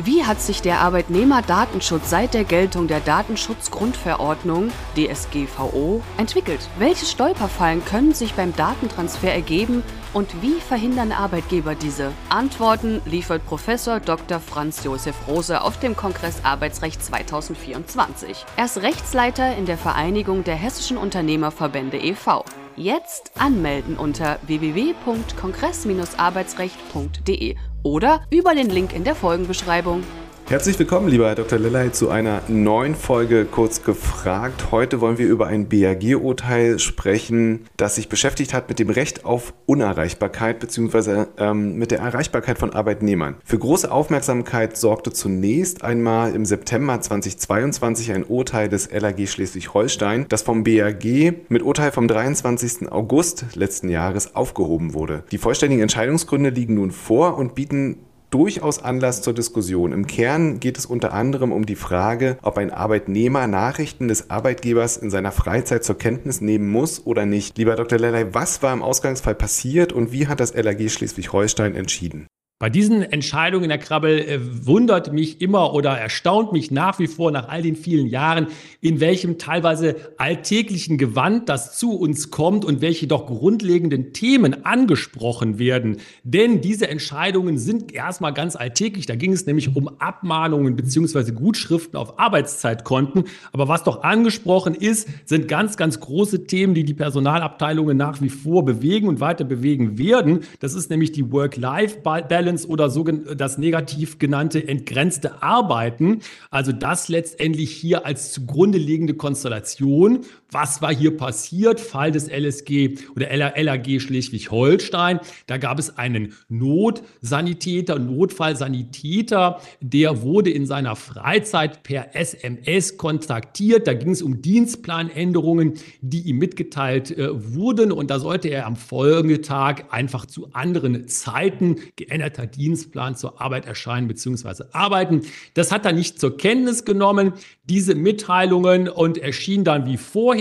Wie hat sich der Arbeitnehmerdatenschutz seit der Geltung der Datenschutzgrundverordnung DSGVO entwickelt? Welche Stolperfallen können sich beim Datentransfer ergeben und wie verhindern Arbeitgeber diese? Antworten liefert Professor Dr. Franz Josef Rose auf dem Kongress Arbeitsrecht 2024. Er ist Rechtsleiter in der Vereinigung der Hessischen Unternehmerverbände e.V. Jetzt anmelden unter www.kongress-arbeitsrecht.de oder über den Link in der Folgenbeschreibung. Herzlich willkommen, lieber Herr Dr. Lilley, zu einer neuen Folge Kurz gefragt. Heute wollen wir über ein BAG-Urteil sprechen, das sich beschäftigt hat mit dem Recht auf Unerreichbarkeit bzw. Ähm, mit der Erreichbarkeit von Arbeitnehmern. Für große Aufmerksamkeit sorgte zunächst einmal im September 2022 ein Urteil des LAG Schleswig-Holstein, das vom BAG mit Urteil vom 23. August letzten Jahres aufgehoben wurde. Die vollständigen Entscheidungsgründe liegen nun vor und bieten durchaus Anlass zur Diskussion. Im Kern geht es unter anderem um die Frage, ob ein Arbeitnehmer Nachrichten des Arbeitgebers in seiner Freizeit zur Kenntnis nehmen muss oder nicht. Lieber Dr. Lellay, was war im Ausgangsfall passiert und wie hat das LAG Schleswig-Holstein entschieden? Bei diesen Entscheidungen, Herr Krabbel, äh, wundert mich immer oder erstaunt mich nach wie vor nach all den vielen Jahren, in welchem teilweise alltäglichen Gewand das zu uns kommt und welche doch grundlegenden Themen angesprochen werden. Denn diese Entscheidungen sind erstmal ganz alltäglich. Da ging es nämlich um Abmahnungen beziehungsweise Gutschriften auf Arbeitszeitkonten. Aber was doch angesprochen ist, sind ganz, ganz große Themen, die die Personalabteilungen nach wie vor bewegen und weiter bewegen werden. Das ist nämlich die Work-Life-Balance Balance oder so das negativ genannte entgrenzte Arbeiten. Also das letztendlich hier als zugrunde liegende Konstellation. Was war hier passiert? Fall des LSG oder LAG Schleswig-Holstein. Da gab es einen Notsanitäter, Notfallsanitäter, der wurde in seiner Freizeit per SMS kontaktiert. Da ging es um Dienstplanänderungen, die ihm mitgeteilt äh, wurden und da sollte er am folgenden Tag einfach zu anderen Zeiten geändert kompletter Dienstplan zur Arbeit erscheinen bzw. arbeiten. Das hat er nicht zur Kenntnis genommen, diese Mitteilungen, und erschien dann wie vorher.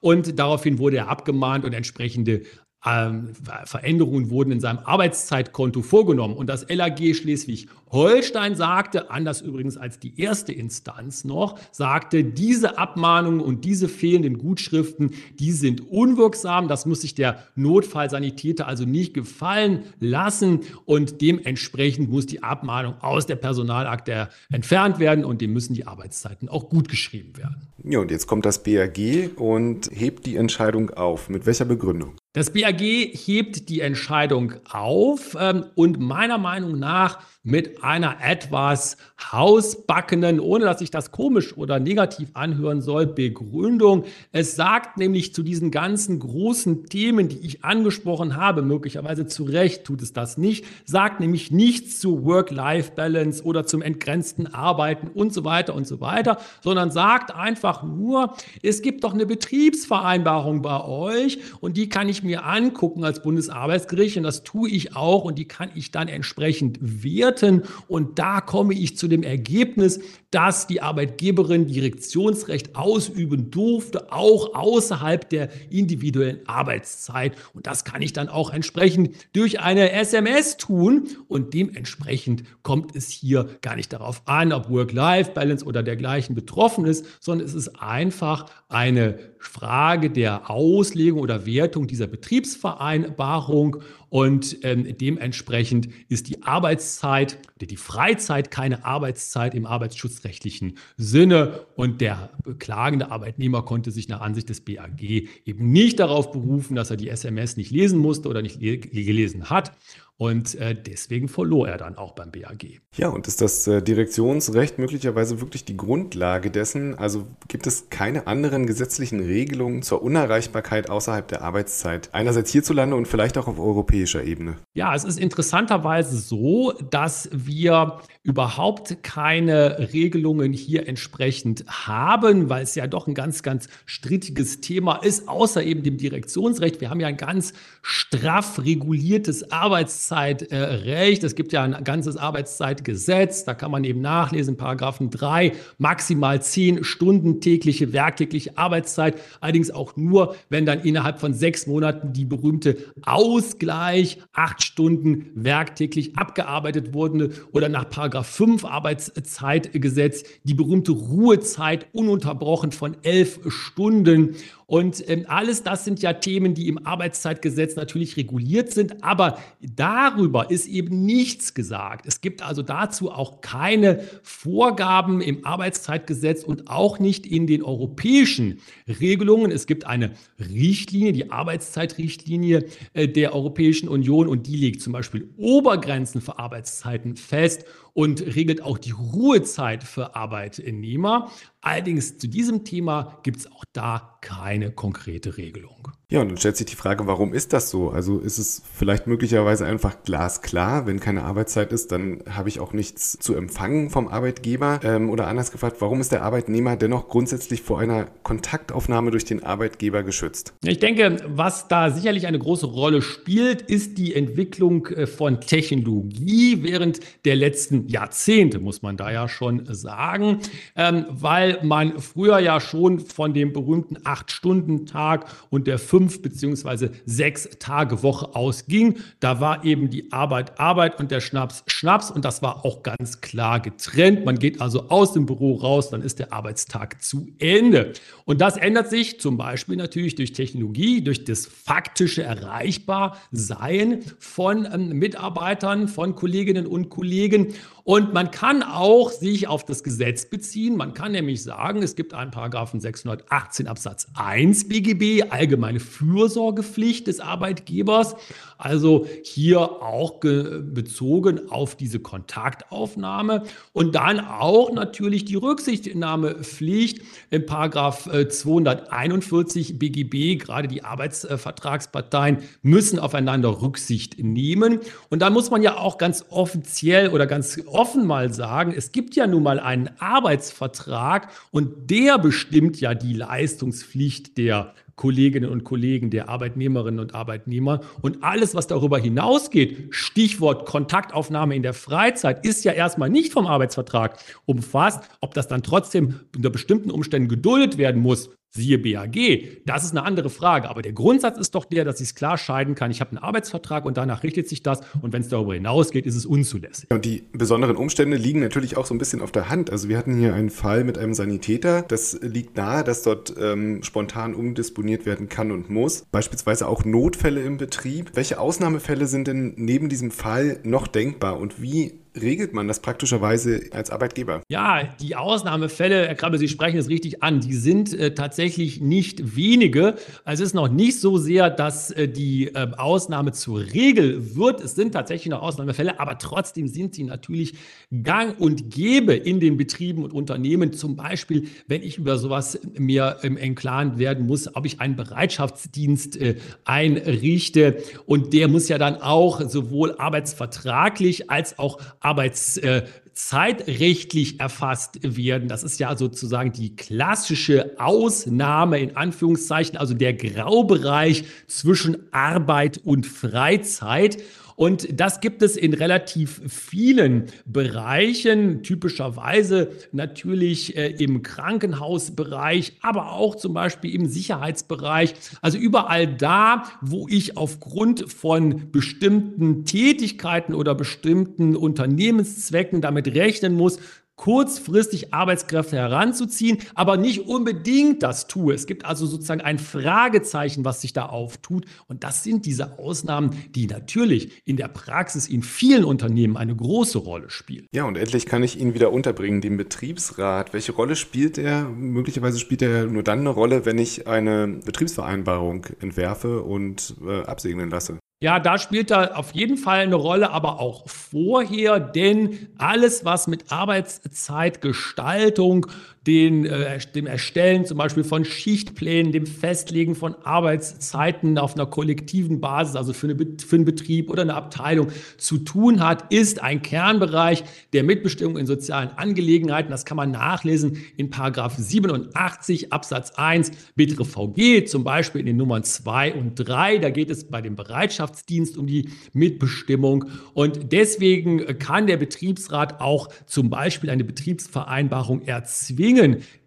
Und daraufhin wurde er abgemahnt und entsprechende ähm, Veränderungen wurden in seinem Arbeitszeitkonto vorgenommen. Und das LAG Schleswig-Holstein sagte, anders übrigens als die erste Instanz noch, sagte, diese Abmahnungen und diese fehlenden Gutschriften, die sind unwirksam. Das muss sich der Notfallsanitäter also nicht gefallen lassen. Und dementsprechend muss die Abmahnung aus der Personalakte entfernt werden und dem müssen die Arbeitszeiten auch gut geschrieben werden. Ja, und jetzt kommt das BAG und hebt die Entscheidung auf. Mit welcher Begründung? Das BAG hebt die Entscheidung auf ähm, und meiner Meinung nach mit einer etwas hausbackenen, ohne dass sich das komisch oder negativ anhören soll, Begründung. Es sagt nämlich zu diesen ganzen großen Themen, die ich angesprochen habe, möglicherweise zu Recht tut es das nicht, sagt nämlich nichts zu Work-Life-Balance oder zum entgrenzten Arbeiten und so weiter und so weiter, sondern sagt einfach nur, es gibt doch eine Betriebsvereinbarung bei euch und die kann ich mir angucken als Bundesarbeitsgericht und das tue ich auch und die kann ich dann entsprechend werten bewerten. Und da komme ich zu dem Ergebnis, dass die Arbeitgeberin Direktionsrecht ausüben durfte, auch außerhalb der individuellen Arbeitszeit. Und das kann ich dann auch entsprechend durch eine SMS tun. Und dementsprechend kommt es hier gar nicht darauf an, ob Work-Life-Balance oder dergleichen betroffen ist, sondern es ist einfach eine Frage der Auslegung oder Wertung dieser Betriebsvereinbarung. Und ähm, dementsprechend ist die Arbeitszeit die Freizeit keine Arbeitszeit im arbeitsschutzrechtlichen Sinne. Und der beklagende Arbeitnehmer konnte sich nach Ansicht des BAG eben nicht darauf berufen, dass er die SMS nicht lesen musste oder nicht gelesen hat. Und äh, deswegen verlor er dann auch beim BAG. Ja, und ist das äh, Direktionsrecht möglicherweise wirklich die Grundlage dessen? Also gibt es keine anderen gesetzlichen Regelungen zur Unerreichbarkeit außerhalb der Arbeitszeit? Einerseits hierzulande und vielleicht auch auf europäischer Ebene. Ja, es ist interessanterweise so, dass wir überhaupt keine Regelungen hier entsprechend haben, weil es ja doch ein ganz, ganz strittiges Thema ist, außer eben dem Direktionsrecht. Wir haben ja ein ganz straff reguliertes Arbeitszeit Arbeitszeitrecht. Es gibt ja ein ganzes Arbeitszeitgesetz, da kann man eben nachlesen, Paragraphen 3, maximal 10 Stunden tägliche, werktägliche Arbeitszeit. Allerdings auch nur, wenn dann innerhalb von sechs Monaten die berühmte Ausgleich, acht Stunden werktäglich abgearbeitet wurde oder nach Paragraph 5 Arbeitszeitgesetz die berühmte Ruhezeit ununterbrochen von elf Stunden. Und ähm, alles das sind ja Themen, die im Arbeitszeitgesetz natürlich reguliert sind, aber darüber ist eben nichts gesagt. Es gibt also dazu auch keine Vorgaben im Arbeitszeitgesetz und auch nicht in den europäischen Regelungen. Es gibt eine Richtlinie, die Arbeitszeitrichtlinie äh, der Europäischen Union und die legt zum Beispiel Obergrenzen für Arbeitszeiten fest und regelt auch die Ruhezeit für Arbeitnehmer. Allerdings zu diesem Thema gibt es auch da keine konkrete Regelung. Ja, und dann stellt sich die Frage, warum ist das so? Also ist es vielleicht möglicherweise einfach glasklar, wenn keine Arbeitszeit ist, dann habe ich auch nichts zu empfangen vom Arbeitgeber. Ähm, oder anders gefragt, warum ist der Arbeitnehmer dennoch grundsätzlich vor einer Kontaktaufnahme durch den Arbeitgeber geschützt? Ich denke, was da sicherlich eine große Rolle spielt, ist die Entwicklung äh, von Technologie während der letzten Jahrzehnte, muss man da ja schon sagen, ähm, weil man früher ja schon von dem berühmten Acht-Stunden-Tag und der fünf beziehungsweise sechs Tage Woche ausging. Da war eben die Arbeit Arbeit und der Schnaps Schnaps und das war auch ganz klar getrennt. Man geht also aus dem Büro raus, dann ist der Arbeitstag zu Ende. Und das ändert sich zum Beispiel natürlich durch Technologie, durch das faktische Erreichbarsein von ähm, Mitarbeitern, von Kolleginnen und Kollegen. Und man kann auch sich auf das Gesetz beziehen. Man kann nämlich sagen, es gibt einen Paragraphen 618 Absatz 1 BGB, allgemeine Fürsorgepflicht des Arbeitgebers. Also hier auch bezogen auf diese Kontaktaufnahme und dann auch natürlich die Rücksichtnahmepflicht im Paragraph 241 äh, BGB. Gerade die Arbeitsvertragsparteien müssen aufeinander Rücksicht nehmen. Und da muss man ja auch ganz offiziell oder ganz offen mal sagen, es gibt ja nun mal einen Arbeitsvertrag und der bestimmt ja die Leistungspflicht der Kolleginnen und Kollegen, der Arbeitnehmerinnen und Arbeitnehmer. Und alles, was darüber hinausgeht, Stichwort Kontaktaufnahme in der Freizeit, ist ja erstmal nicht vom Arbeitsvertrag umfasst. Ob das dann trotzdem unter bestimmten Umständen geduldet werden muss, siehe BAG, das ist eine andere Frage. Aber der Grundsatz ist doch der, dass ich es klar scheiden kann. Ich habe einen Arbeitsvertrag und danach richtet sich das. Und wenn es darüber hinausgeht, ist es unzulässig. Und die besonderen Umstände liegen natürlich auch so ein bisschen auf der Hand. Also wir hatten hier einen Fall mit einem Sanitäter. Das liegt nahe, dass dort ähm, spontan umdisponiert werden kann und muss. Beispielsweise auch Notfälle im Betrieb. Welche Ausnahmefälle sind denn neben diesem Fall noch denkbar und wie regelt man das praktischerweise als Arbeitgeber? Ja, die Ausnahmefälle, Herr Krabbe, Sie sprechen es richtig an, die sind äh, tatsächlich nicht wenige. Also es ist noch nicht so sehr, dass äh, die äh, Ausnahme zur Regel wird. Es sind tatsächlich noch Ausnahmefälle, aber trotzdem sind sie natürlich gang und gäbe in den Betrieben und Unternehmen. Zum Beispiel, wenn ich über sowas mir im Enklaren werden muss, ob ich einen Bereitschaftsdienst äh, einrichte und der muss ja dann auch sowohl arbeitsvertraglich als auch arbeitszeitrechtlich erfasst werden. Das ist ja sozusagen die klassische Ausnahme in Anführungszeichen, also der Graubereich zwischen Arbeit und Freizeit. Und das gibt es in relativ vielen Bereichen, typischerweise natürlich äh, im Krankenhausbereich, aber auch zum Beispiel im Sicherheitsbereich. Also überall da, wo ich aufgrund von bestimmten Tätigkeiten oder bestimmten Unternehmenszwecken damit rechnen muss, kurzfristig Arbeitskräfte heranzuziehen, aber nicht unbedingt das tue. Es gibt also sozusagen ein Fragezeichen, was sich da auftut. Und das sind diese Ausnahmen, die natürlich in der Praxis in vielen Unternehmen eine große Rolle spielen. Ja, und endlich kann ich ihn wieder unterbringen, den Betriebsrat. Welche Rolle spielt er? Möglicherweise spielt er nur dann eine Rolle, wenn ich eine Betriebsvereinbarung entwerfe und äh, absegnen lasse. Ja, da spielt er auf jeden Fall eine Rolle, aber auch vorher, denn alles, was mit Arbeitszeitgestaltung den, äh, dem Erstellen zum Beispiel von Schichtplänen, dem Festlegen von Arbeitszeiten auf einer kollektiven Basis, also für, eine, für einen Betrieb oder eine Abteilung zu tun hat, ist ein Kernbereich der Mitbestimmung in sozialen Angelegenheiten. Das kann man nachlesen in Paragraph 87 Absatz 1 bittere VG, zum Beispiel in den Nummern 2 und 3. Da geht es bei dem Bereitschaftsdienst um die Mitbestimmung. Und deswegen kann der Betriebsrat auch zum Beispiel eine Betriebsvereinbarung erzwingen,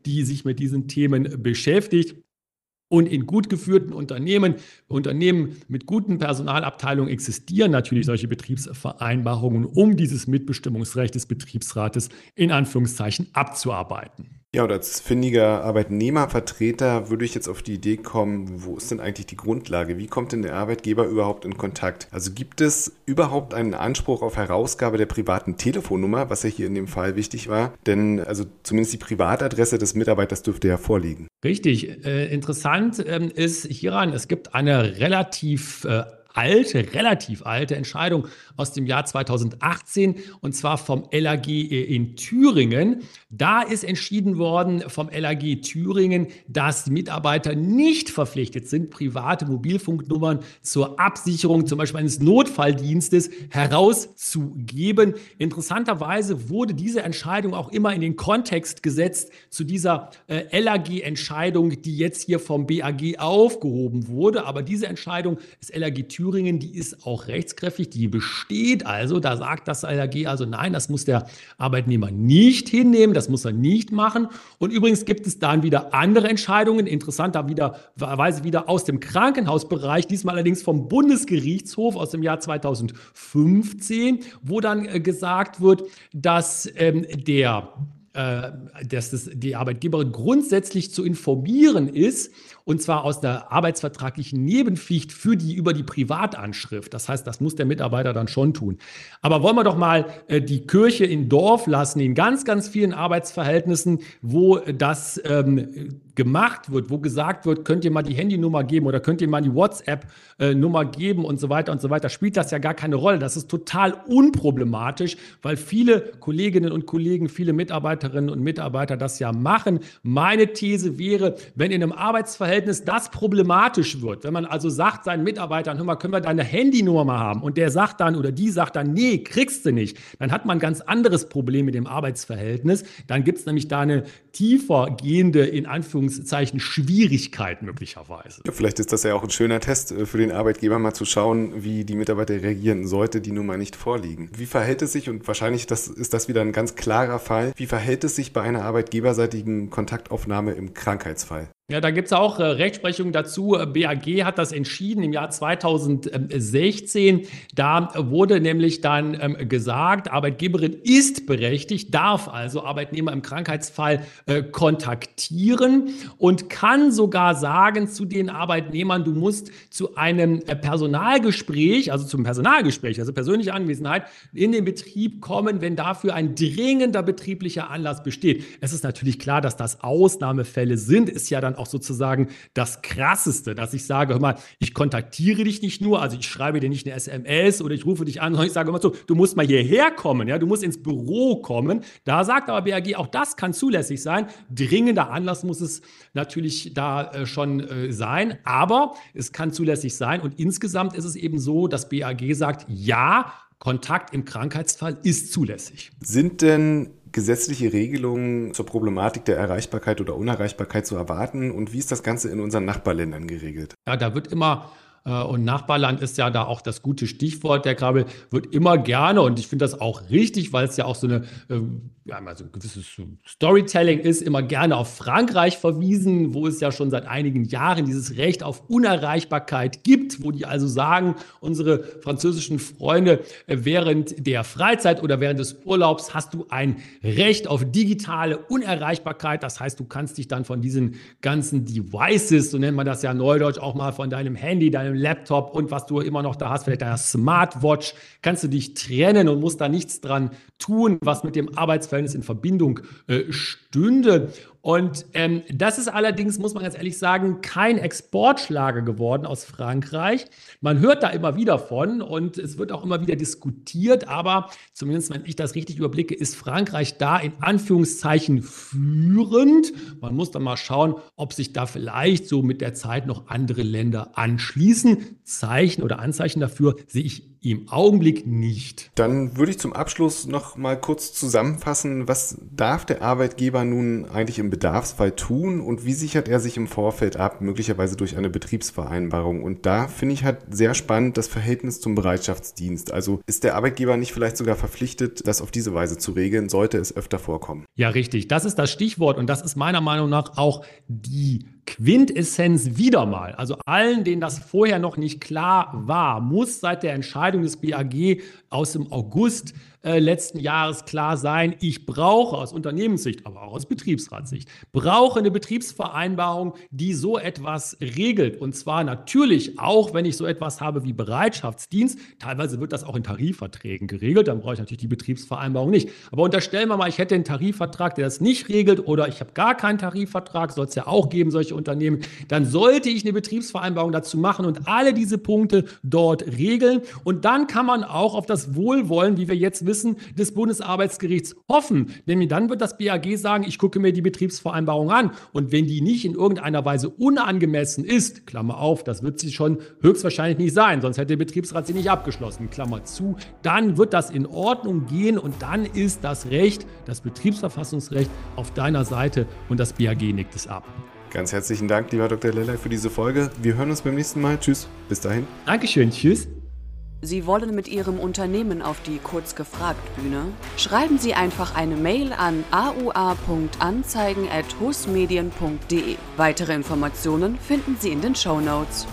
die sich mit diesen Themen beschäftigt. Und in gut geführten Unternehmen, Unternehmen mit guten Personalabteilungen existieren natürlich solche Betriebsvereinbarungen, um dieses Mitbestimmungsrecht des Betriebsrates in Anführungszeichen abzuarbeiten. Ja, und als findiger Arbeitnehmervertreter würde ich jetzt auf die Idee kommen, wo ist denn eigentlich die Grundlage? Wie kommt denn der Arbeitgeber überhaupt in Kontakt? Also gibt es überhaupt einen Anspruch auf Herausgabe der privaten Telefonnummer, was ja hier in dem Fall wichtig war? Denn also zumindest die Privatadresse des Mitarbeiters dürfte ja vorliegen. Richtig. Äh, interessant ähm, ist hieran, es gibt eine relativ äh, alte, relativ alte Entscheidung aus dem Jahr 2018 und zwar vom LAG in Thüringen. Da ist entschieden worden vom LAG Thüringen, dass Mitarbeiter nicht verpflichtet sind, private Mobilfunknummern zur Absicherung zum Beispiel eines Notfalldienstes herauszugeben. Interessanterweise wurde diese Entscheidung auch immer in den Kontext gesetzt zu dieser äh, LAG-Entscheidung, die jetzt hier vom BAG aufgehoben wurde. Aber diese Entscheidung des LAG Thüringen, die ist auch rechtskräftig, die besteht steht also, da sagt das LAG also nein, das muss der Arbeitnehmer nicht hinnehmen, das muss er nicht machen. Und übrigens gibt es dann wieder andere Entscheidungen, interessanterweise wieder aus dem Krankenhausbereich, diesmal allerdings vom Bundesgerichtshof aus dem Jahr 2015, wo dann äh, gesagt wird, dass ähm, der äh, dass das die Arbeitgeberin grundsätzlich zu informieren ist, und zwar aus der arbeitsvertraglichen Nebenpflicht für die über die Privatanschrift. Das heißt, das muss der Mitarbeiter dann schon tun. Aber wollen wir doch mal äh, die Kirche in Dorf lassen, in ganz, ganz vielen Arbeitsverhältnissen, wo das ähm, gemacht wird, wo gesagt wird, könnt ihr mal die Handynummer geben oder könnt ihr mal die WhatsApp-Nummer geben und so weiter und so weiter, spielt das ja gar keine Rolle. Das ist total unproblematisch, weil viele Kolleginnen und Kollegen, viele Mitarbeiterinnen und Mitarbeiter das ja machen. Meine These wäre, wenn in einem Arbeitsverhältnis das problematisch wird, wenn man also sagt seinen Mitarbeitern, hör mal, können wir deine Handynummer haben und der sagt dann oder die sagt dann, nee, kriegst du nicht, dann hat man ein ganz anderes Problem mit dem Arbeitsverhältnis. Dann gibt es nämlich da eine tiefer gehende, in Anführungszeichen, Anführungszeichen Schwierigkeit möglicherweise. Ja, vielleicht ist das ja auch ein schöner Test äh, für den Arbeitgeber, mal zu schauen, wie die Mitarbeiter reagieren, sollte die Nummer nicht vorliegen. Wie verhält es sich, und wahrscheinlich das, ist das wieder ein ganz klarer Fall, wie verhält es sich bei einer arbeitgeberseitigen Kontaktaufnahme im Krankheitsfall? Ja, da gibt es auch äh, Rechtsprechung dazu. BAG hat das entschieden im Jahr 2016. Da wurde nämlich dann ähm, gesagt, Arbeitgeberin ist berechtigt, darf also Arbeitnehmer im Krankheitsfall äh, kontaktieren und kann sogar sagen zu den Arbeitnehmern, du musst zu einem äh, Personalgespräch, also zum Personalgespräch, also persönliche Anwesenheit, in den Betrieb kommen, wenn dafür ein dringender betrieblicher Anlass besteht. Es ist natürlich klar, dass das Ausnahmefälle sind, ist ja dann auch sozusagen das Krasseste, dass ich sage, hör mal, ich kontaktiere dich nicht nur, also ich schreibe dir nicht eine SMS oder ich rufe dich an, sondern ich sage immer so, du musst mal hierher kommen, ja, du musst ins Büro kommen. Da sagt aber BAG, auch das kann zulässig sein. Dringender Anlass muss es natürlich da äh, schon äh, sein, aber es kann zulässig sein und insgesamt ist es eben so, dass BAG sagt, ja, Kontakt im Krankheitsfall ist zulässig. Sind denn gesetzliche Regelungen zur Problematik der Erreichbarkeit oder Unerreichbarkeit zu erwarten und wie ist das Ganze in unseren Nachbarländern geregelt? Ja, da wird immer äh, und Nachbarland ist ja da auch das gute Stichwort. Der Krabbel wird immer gerne, und ich finde das auch richtig, weil es ja auch so eine, ähm, ja, also ein gewisses Storytelling ist, immer gerne auf Frankreich verwiesen, wo es ja schon seit einigen Jahren dieses Recht auf Unerreichbarkeit gibt, wo die also sagen, unsere französischen Freunde, äh, während der Freizeit oder während des Urlaubs hast du ein Recht auf digitale Unerreichbarkeit. Das heißt, du kannst dich dann von diesen ganzen Devices, so nennt man das ja neudeutsch, auch mal von deinem Handy, deinem Laptop und was du immer noch da hast, vielleicht deiner Smartwatch, kannst du dich trennen und musst da nichts dran tun, was mit dem Arbeitsverhältnis in Verbindung äh, stünde. Und ähm, das ist allerdings, muss man ganz ehrlich sagen, kein Exportschlager geworden aus Frankreich. Man hört da immer wieder von und es wird auch immer wieder diskutiert, aber zumindest wenn ich das richtig überblicke, ist Frankreich da in Anführungszeichen führend. Man muss dann mal schauen, ob sich da vielleicht so mit der Zeit noch andere Länder anschließen. Zeichen oder Anzeichen dafür sehe ich im Augenblick nicht. Dann würde ich zum Abschluss noch mal kurz zusammenfassen, was darf der Arbeitgeber nun eigentlich im Bedarfsfall tun und wie sichert er sich im Vorfeld ab, möglicherweise durch eine Betriebsvereinbarung. Und da finde ich halt sehr spannend das Verhältnis zum Bereitschaftsdienst. Also ist der Arbeitgeber nicht vielleicht sogar verpflichtet, das auf diese Weise zu regeln, sollte es öfter vorkommen? Ja, richtig. Das ist das Stichwort und das ist meiner Meinung nach auch die Quintessenz wieder mal, also allen, denen das vorher noch nicht klar war, muss seit der Entscheidung des BAG aus dem August äh, letzten Jahres klar sein, ich brauche aus Unternehmenssicht, aber auch aus Betriebsratssicht, brauche eine Betriebsvereinbarung, die so etwas regelt. Und zwar natürlich auch, wenn ich so etwas habe wie Bereitschaftsdienst. Teilweise wird das auch in Tarifverträgen geregelt, dann brauche ich natürlich die Betriebsvereinbarung nicht. Aber unterstellen wir mal, ich hätte einen Tarifvertrag, der das nicht regelt oder ich habe gar keinen Tarifvertrag, soll es ja auch geben, solche Unternehmen, dann sollte ich eine Betriebsvereinbarung dazu machen und alle diese Punkte dort regeln. Und dann kann man auch auf das Wohlwollen, wie wir jetzt wissen, des Bundesarbeitsgerichts hoffen. Nämlich dann wird das BAG sagen, ich gucke mir die Betriebsvereinbarung an. Und wenn die nicht in irgendeiner Weise unangemessen ist, Klammer auf, das wird sie schon höchstwahrscheinlich nicht sein, sonst hätte der Betriebsrat sie nicht abgeschlossen, Klammer zu, dann wird das in Ordnung gehen und dann ist das Recht, das Betriebsverfassungsrecht auf deiner Seite und das BAG nickt es ab. Ganz herzlichen Dank, lieber Dr. Lellay, für diese Folge. Wir hören uns beim nächsten Mal. Tschüss. Bis dahin. Dankeschön. Tschüss. Sie wollen mit Ihrem Unternehmen auf die Kurz gefragt Bühne? Schreiben Sie einfach eine Mail an aua.anzeigen.husmedien.de. Weitere Informationen finden Sie in den Show Notes.